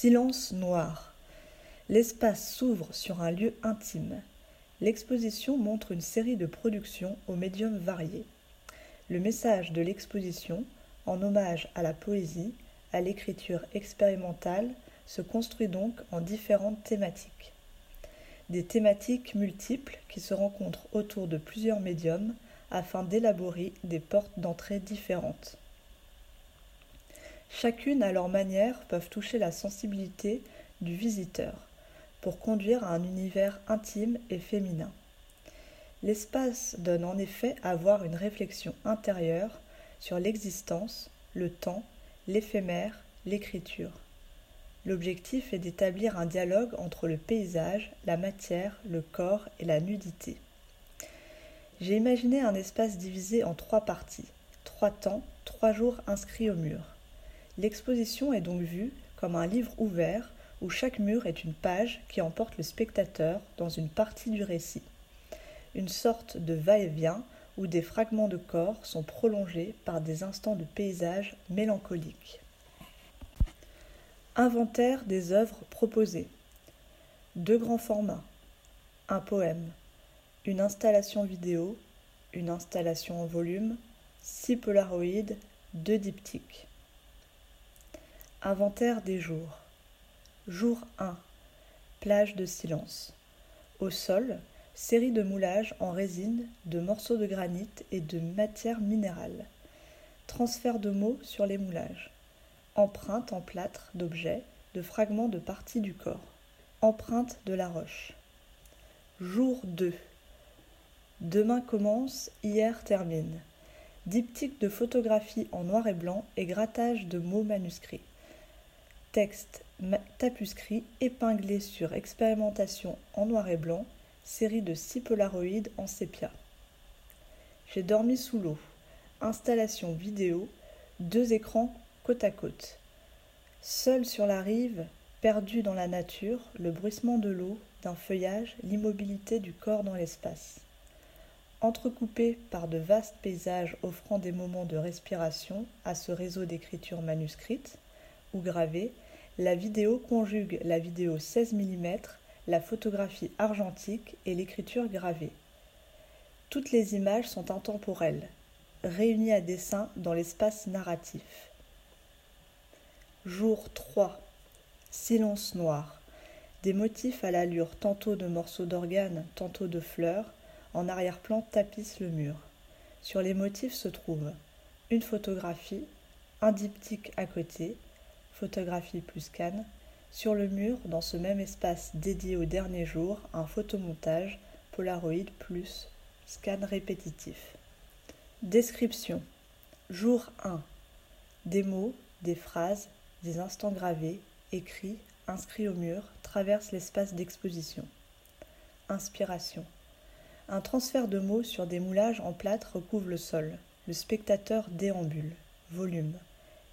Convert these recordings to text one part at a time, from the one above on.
Silence noir. L'espace s'ouvre sur un lieu intime. L'exposition montre une série de productions aux médiums variés. Le message de l'exposition, en hommage à la poésie, à l'écriture expérimentale, se construit donc en différentes thématiques. Des thématiques multiples qui se rencontrent autour de plusieurs médiums afin d'élaborer des portes d'entrée différentes. Chacune à leur manière peuvent toucher la sensibilité du visiteur pour conduire à un univers intime et féminin. L'espace donne en effet à voir une réflexion intérieure sur l'existence, le temps, l'éphémère, l'écriture. L'objectif est d'établir un dialogue entre le paysage, la matière, le corps et la nudité. J'ai imaginé un espace divisé en trois parties, trois temps, trois jours inscrits au mur. L'exposition est donc vue comme un livre ouvert où chaque mur est une page qui emporte le spectateur dans une partie du récit. Une sorte de va-et-vient où des fragments de corps sont prolongés par des instants de paysage mélancoliques. Inventaire des œuvres proposées. Deux grands formats. Un poème. Une installation vidéo. Une installation en volume. Six polaroïdes. Deux diptyques. Inventaire des jours. Jour 1. Plage de silence. Au sol, série de moulages en résine, de morceaux de granit et de matière minérale. Transfert de mots sur les moulages. Empreinte en plâtre d'objets, de fragments de parties du corps. Empreinte de la roche. Jour 2. Demain commence, hier termine. Diptyque de photographie en noir et blanc et grattage de mots manuscrits. Texte tapuscrit épinglé sur expérimentation en noir et blanc, série de six polaroïdes en sépia. J'ai dormi sous l'eau. Installation vidéo, deux écrans côte à côte. Seul sur la rive, perdu dans la nature, le bruissement de l'eau, d'un feuillage, l'immobilité du corps dans l'espace. Entrecoupé par de vastes paysages offrant des moments de respiration à ce réseau d'écriture manuscrite, gravée, la vidéo conjugue la vidéo 16 mm, la photographie argentique et l'écriture gravée. Toutes les images sont intemporelles, réunies à dessin dans l'espace narratif. Jour 3. Silence noir. Des motifs à l'allure tantôt de morceaux d'organes, tantôt de fleurs, en arrière-plan tapissent le mur. Sur les motifs se trouvent une photographie, un diptyque à côté, photographie plus scan, sur le mur, dans ce même espace dédié au dernier jour, un photomontage Polaroid plus scan répétitif. Description. Jour 1. Des mots, des phrases, des instants gravés, écrits, inscrits au mur, traversent l'espace d'exposition. Inspiration. Un transfert de mots sur des moulages en plâtre recouvre le sol. Le spectateur déambule. Volume.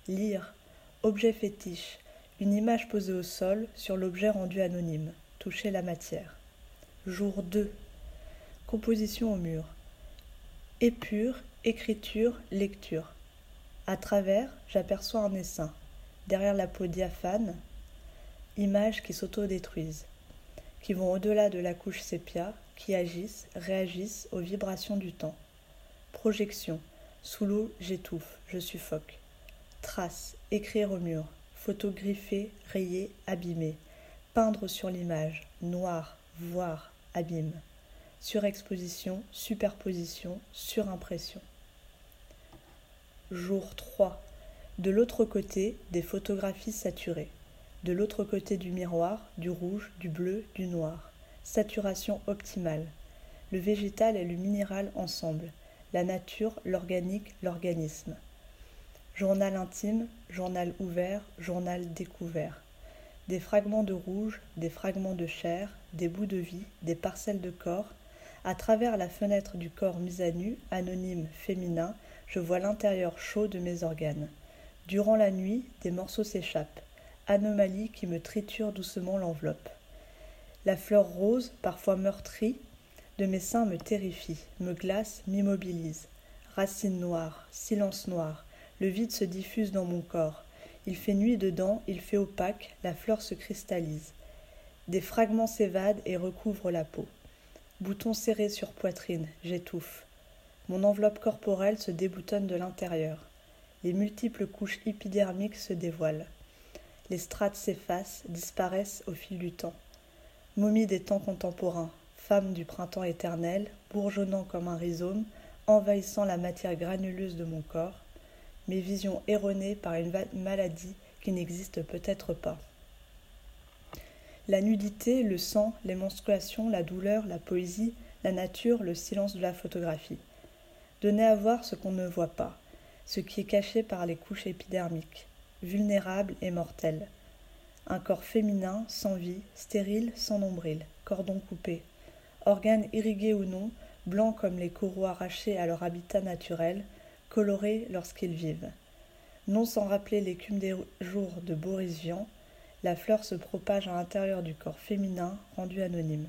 Lire, Objet fétiche. Une image posée au sol sur l'objet rendu anonyme. Toucher la matière. Jour 2. Composition au mur. Épure, écriture, lecture. À travers, j'aperçois un essaim. Derrière la peau diaphane, images qui s'autodétruisent, qui vont au-delà de la couche sépia, qui agissent, réagissent aux vibrations du temps. Projection. Sous l'eau, j'étouffe, je suffoque. Trace, écrire au mur, photographier, rayer, abîmer, peindre sur l'image, noir, voir, abîme, surexposition, superposition, surimpression. Jour 3. De l'autre côté, des photographies saturées. De l'autre côté du miroir, du rouge, du bleu, du noir. Saturation optimale. Le végétal et le minéral ensemble. La nature, l'organique, l'organisme. Journal intime, journal ouvert, journal découvert. Des fragments de rouge, des fragments de chair, des bouts de vie, des parcelles de corps. À travers la fenêtre du corps mis à nu, anonyme, féminin, je vois l'intérieur chaud de mes organes. Durant la nuit, des morceaux s'échappent, anomalie qui me triture doucement l'enveloppe. La fleur rose, parfois meurtrie, de mes seins me terrifie, me glace, m'immobilise. Racine noire, silence noir, le vide se diffuse dans mon corps. Il fait nuit dedans, il fait opaque, la fleur se cristallise. Des fragments s'évadent et recouvrent la peau. Bouton serré sur poitrine, j'étouffe. Mon enveloppe corporelle se déboutonne de l'intérieur. Les multiples couches épidermiques se dévoilent. Les strates s'effacent, disparaissent au fil du temps. Momie des temps contemporains, femme du printemps éternel, bourgeonnant comme un rhizome, envahissant la matière granuleuse de mon corps, mes visions erronées par une maladie qui n'existe peut-être pas. La nudité, le sang, les menstruations, la douleur, la poésie, la nature, le silence de la photographie. Donner à voir ce qu'on ne voit pas, ce qui est caché par les couches épidermiques, vulnérable et mortel. Un corps féminin, sans vie, stérile, sans nombril, cordon coupé, organes irrigués ou non, blancs comme les coraux arrachés à leur habitat naturel, colorés lorsqu'ils vivent. Non sans rappeler l'écume des jours de Boris Vian, la fleur se propage à l'intérieur du corps féminin rendu anonyme.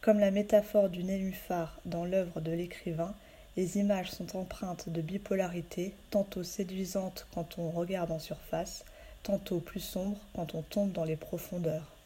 Comme la métaphore du nénuphar dans l'œuvre de l'écrivain, les images sont empreintes de bipolarité, tantôt séduisantes quand on regarde en surface, tantôt plus sombres quand on tombe dans les profondeurs.